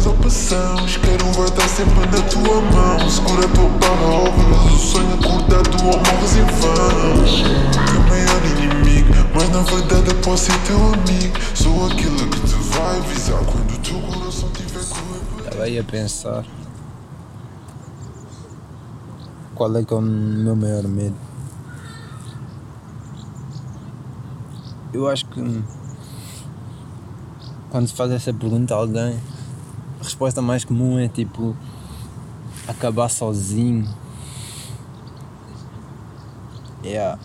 mais opções. Quero um sempre na tua mão. Segura a tua barra vivo O sonho acordado ou morres em vão Teu maior inimigo Mas na verdade eu posso ser teu amigo. Sou aquele que te vai avisar Quando o teu coração tiver com Estava aí a pensar Qual é que é o meu maior medo. Eu acho que quando se faz essa pergunta a alguém, a resposta mais comum é tipo acabar sozinho. Yeah.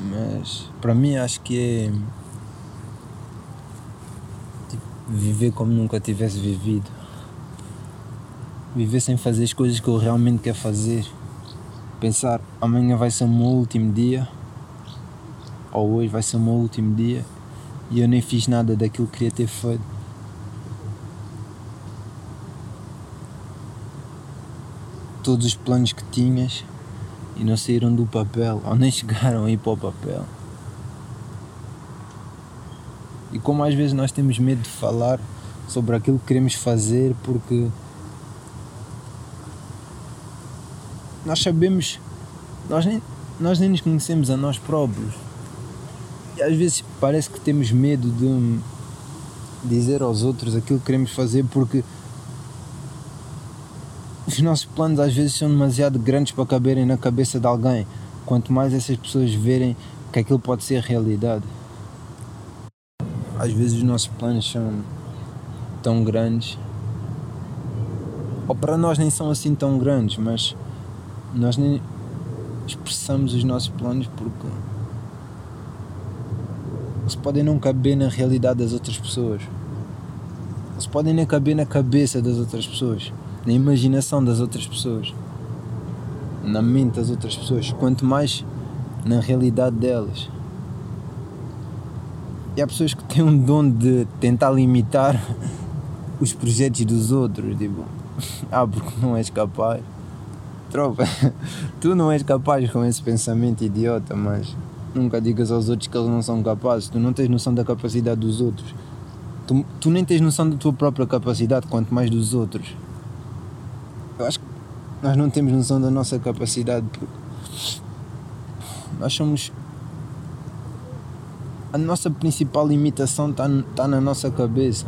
Mas para mim acho que é tipo, viver como nunca tivesse vivido. Viver sem fazer as coisas que eu realmente quero fazer. Pensar amanhã vai ser o meu último dia. Ou hoje vai ser o meu último dia e eu nem fiz nada daquilo que queria ter feito. Todos os planos que tinhas e não saíram do papel, ou nem chegaram a ir para o papel. E como às vezes nós temos medo de falar sobre aquilo que queremos fazer porque nós sabemos, nós nem, nós nem nos conhecemos a nós próprios às vezes parece que temos medo de dizer aos outros aquilo que queremos fazer porque os nossos planos às vezes são demasiado grandes para caberem na cabeça de alguém. Quanto mais essas pessoas verem que aquilo pode ser realidade. Às vezes os nossos planos são tão grandes, ou para nós nem são assim tão grandes, mas nós nem expressamos os nossos planos porque se podem não caber na realidade das outras pessoas. Se podem nem caber na cabeça das outras pessoas, na imaginação das outras pessoas, na mente das outras pessoas, quanto mais na realidade delas. E há pessoas que têm um dom de tentar limitar os projetos dos outros, tipo, ah, porque não és capaz. Tropa, tu não és capaz com esse pensamento idiota, mas Nunca digas aos outros que eles não são capazes. Tu não tens noção da capacidade dos outros. Tu, tu nem tens noção da tua própria capacidade, quanto mais dos outros. Eu acho que nós não temos noção da nossa capacidade. Nós somos. A nossa principal limitação está tá na nossa cabeça.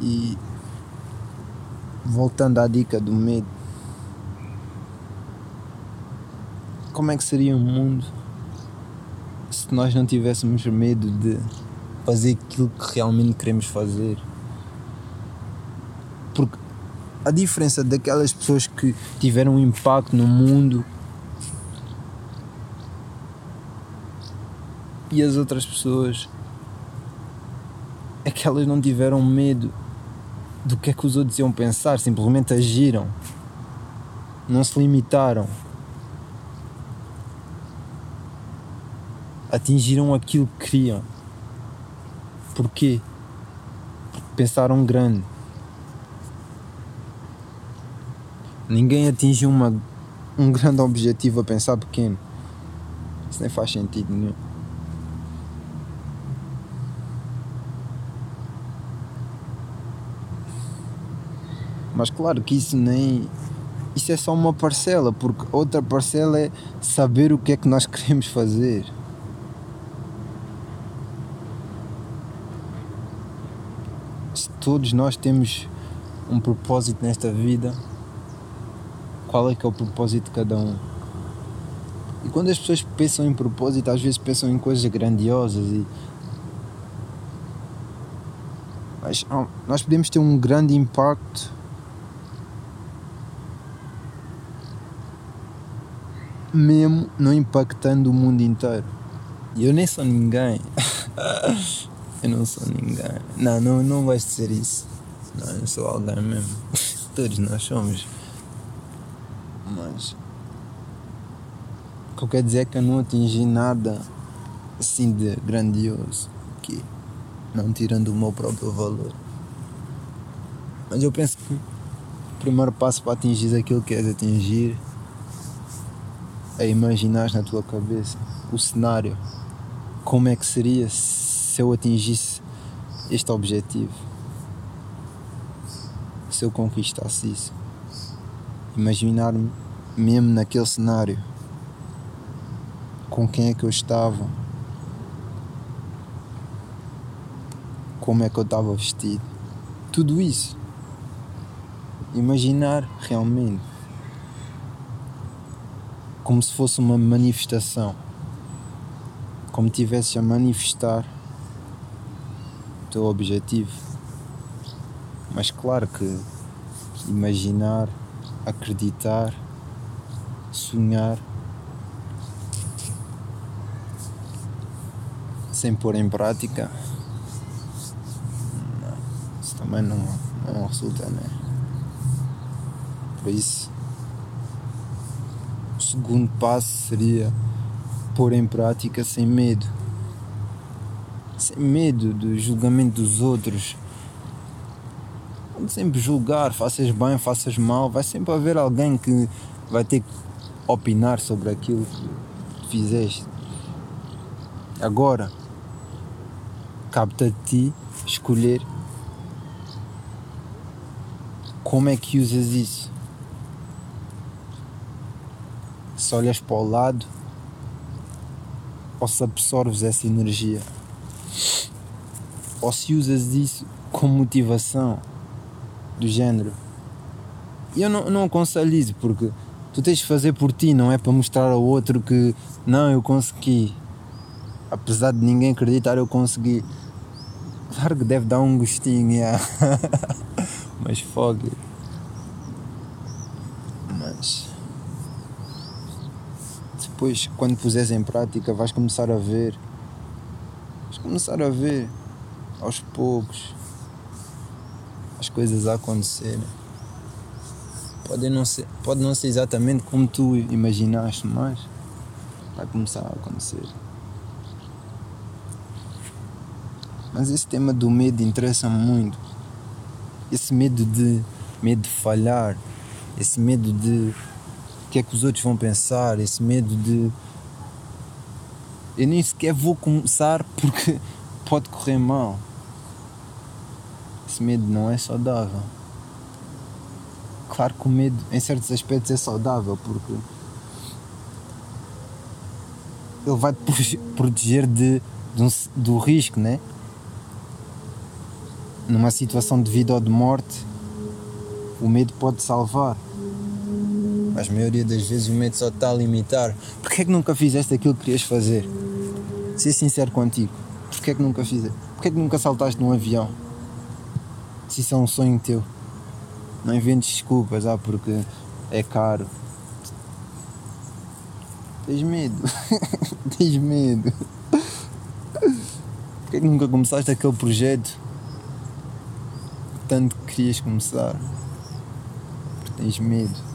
E voltando à dica do medo como é que seria o mundo se nós não tivéssemos medo de fazer aquilo que realmente queremos fazer? Porque a diferença daquelas pessoas que tiveram um impacto no mundo e as outras pessoas é que elas não tiveram medo do que é que os outros iam pensar, simplesmente agiram, não se limitaram. atingiram aquilo que queriam. Porque pensaram grande. Ninguém atinge uma, um grande objetivo a pensar pequeno. Isso nem faz sentido nenhum. Mas claro que isso nem. Isso é só uma parcela, porque outra parcela é saber o que é que nós queremos fazer. Todos nós temos um propósito nesta vida. Qual é que é o propósito de cada um? E quando as pessoas pensam em propósito, às vezes pensam em coisas grandiosas e mas nós podemos ter um grande impacto mesmo não impactando o mundo inteiro. E eu nem sou ninguém. Eu não sou ninguém. Não, não, não de ser isso. Não, eu sou alguém mesmo. Todos nós somos. Mas. O que eu quero dizer é que eu não atingi nada assim de grandioso. Que, não tirando o meu próprio valor. Mas eu penso que o primeiro passo para atingir aquilo que queres atingir é imaginar na tua cabeça o cenário como é que seria se eu atingisse este objetivo? Se eu conquistasse isso? Imaginar-me mesmo naquele cenário. Com quem é que eu estava? Como é que eu estava vestido? Tudo isso. Imaginar realmente. Como se fosse uma manifestação. Como tivesse a manifestar teu objetivo. Mas claro que imaginar, acreditar, sonhar sem pôr em prática não, isso também não, não resulta né? por isso o segundo passo seria pôr em prática sem medo sem medo do julgamento dos outros sempre julgar, faças bem, faças mal, vai sempre haver alguém que vai ter que opinar sobre aquilo que fizeste. Agora, cabe-te a ti escolher como é que usas isso. Se olhas para o lado ou se absorves essa energia, ou se usas isso como motivação do género. Eu não, não aconselho isso porque tu tens de fazer por ti, não é para mostrar ao outro que não, eu consegui. Apesar de ninguém acreditar, eu consegui. Claro que deve dar um gostinho, yeah. mas fogue. Mas depois, quando puseres em prática, vais começar a ver. Começar a ver aos poucos as coisas a acontecerem. Pode não ser, pode não ser exatamente como tu imaginaste, mas vai começar a acontecer. Mas esse tema do medo interessa-me muito. Esse medo de medo de falhar, esse medo de o que é que os outros vão pensar, esse medo de eu nem sequer vou começar porque pode correr mal. Esse medo não é saudável. Claro que o medo, em certos aspectos, é saudável porque ele vai te proteger de, de um, do risco, né? Numa situação de vida ou de morte, o medo pode salvar. Mas a maioria das vezes o medo só está a limitar. Porquê é que nunca fizeste aquilo que querias fazer? Ser sincero contigo. Porquê é que nunca fizeste? Porquê é que nunca saltaste num avião? se isso é um sonho teu. Não inventes desculpas, ah, porque é caro. Tens medo. Tens medo. Porquê que nunca começaste aquele projeto? Tanto que querias começar. Porque tens medo.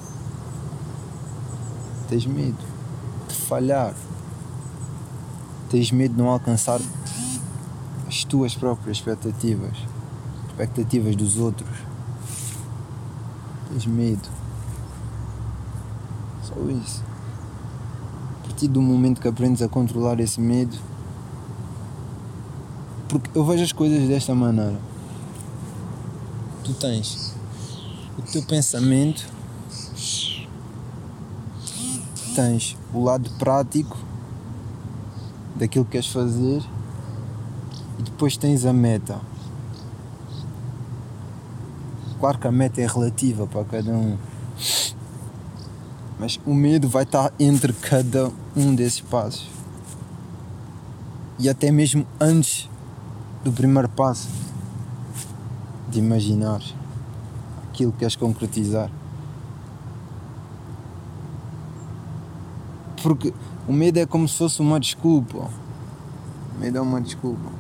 Tens medo de falhar. Tens medo de não alcançar as tuas próprias expectativas expectativas dos outros. Tens medo. Só isso. A partir do momento que aprendes a controlar esse medo. Porque eu vejo as coisas desta maneira. Tu tens o teu pensamento, tens o lado prático daquilo que queres fazer e depois tens a meta Claro que a meta é relativa para cada um. Mas o medo vai estar entre cada um desses passos. E até mesmo antes do primeiro passo de imaginar aquilo que queres concretizar. Porque o medo é como se fosse uma desculpa. O medo é uma desculpa.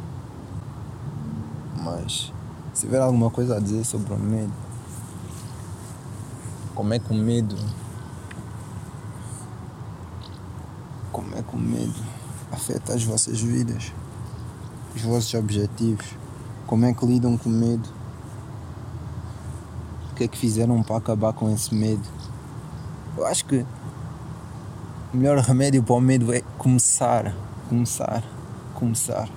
Mas se tiver alguma coisa a dizer sobre o medo, como é que o medo. Como é que o medo afeta as vossas vidas, os vossos objetivos, como é que lidam com o medo, o que é que fizeram para acabar com esse medo. Eu acho que o melhor remédio para o medo é começar, começar, Começar.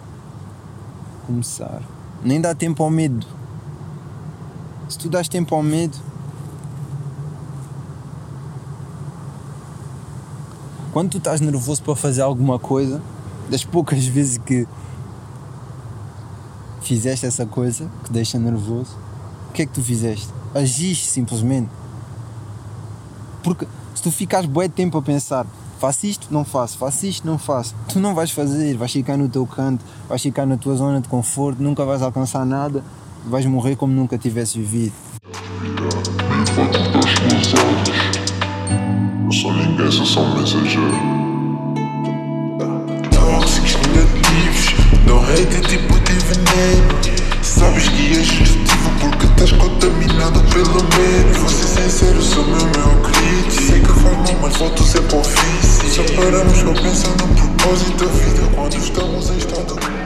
Começar. Nem dá tempo ao medo. Se tu dás tempo ao medo, quando tu estás nervoso para fazer alguma coisa, das poucas vezes que fizeste essa coisa que deixa nervoso, o que é que tu fizeste? Agiste simplesmente. Porque se tu ficares bué tempo a pensar, faço isto, não faço, faço isto, não faço, tu não vais fazer, vais ficar no teu canto, vais ficar na tua zona de conforto, nunca vais alcançar nada, vais morrer como nunca tivesse vivido. Não hate tipo de veneno. Sabes que és destrutivo porque estás contaminado pelo medo. Vou ser sincero, sou meu meu crítico. Sei que faz mal, mas volto sempre ao ofício. Só paramos pra pensar no propósito da vida quando estamos em estado.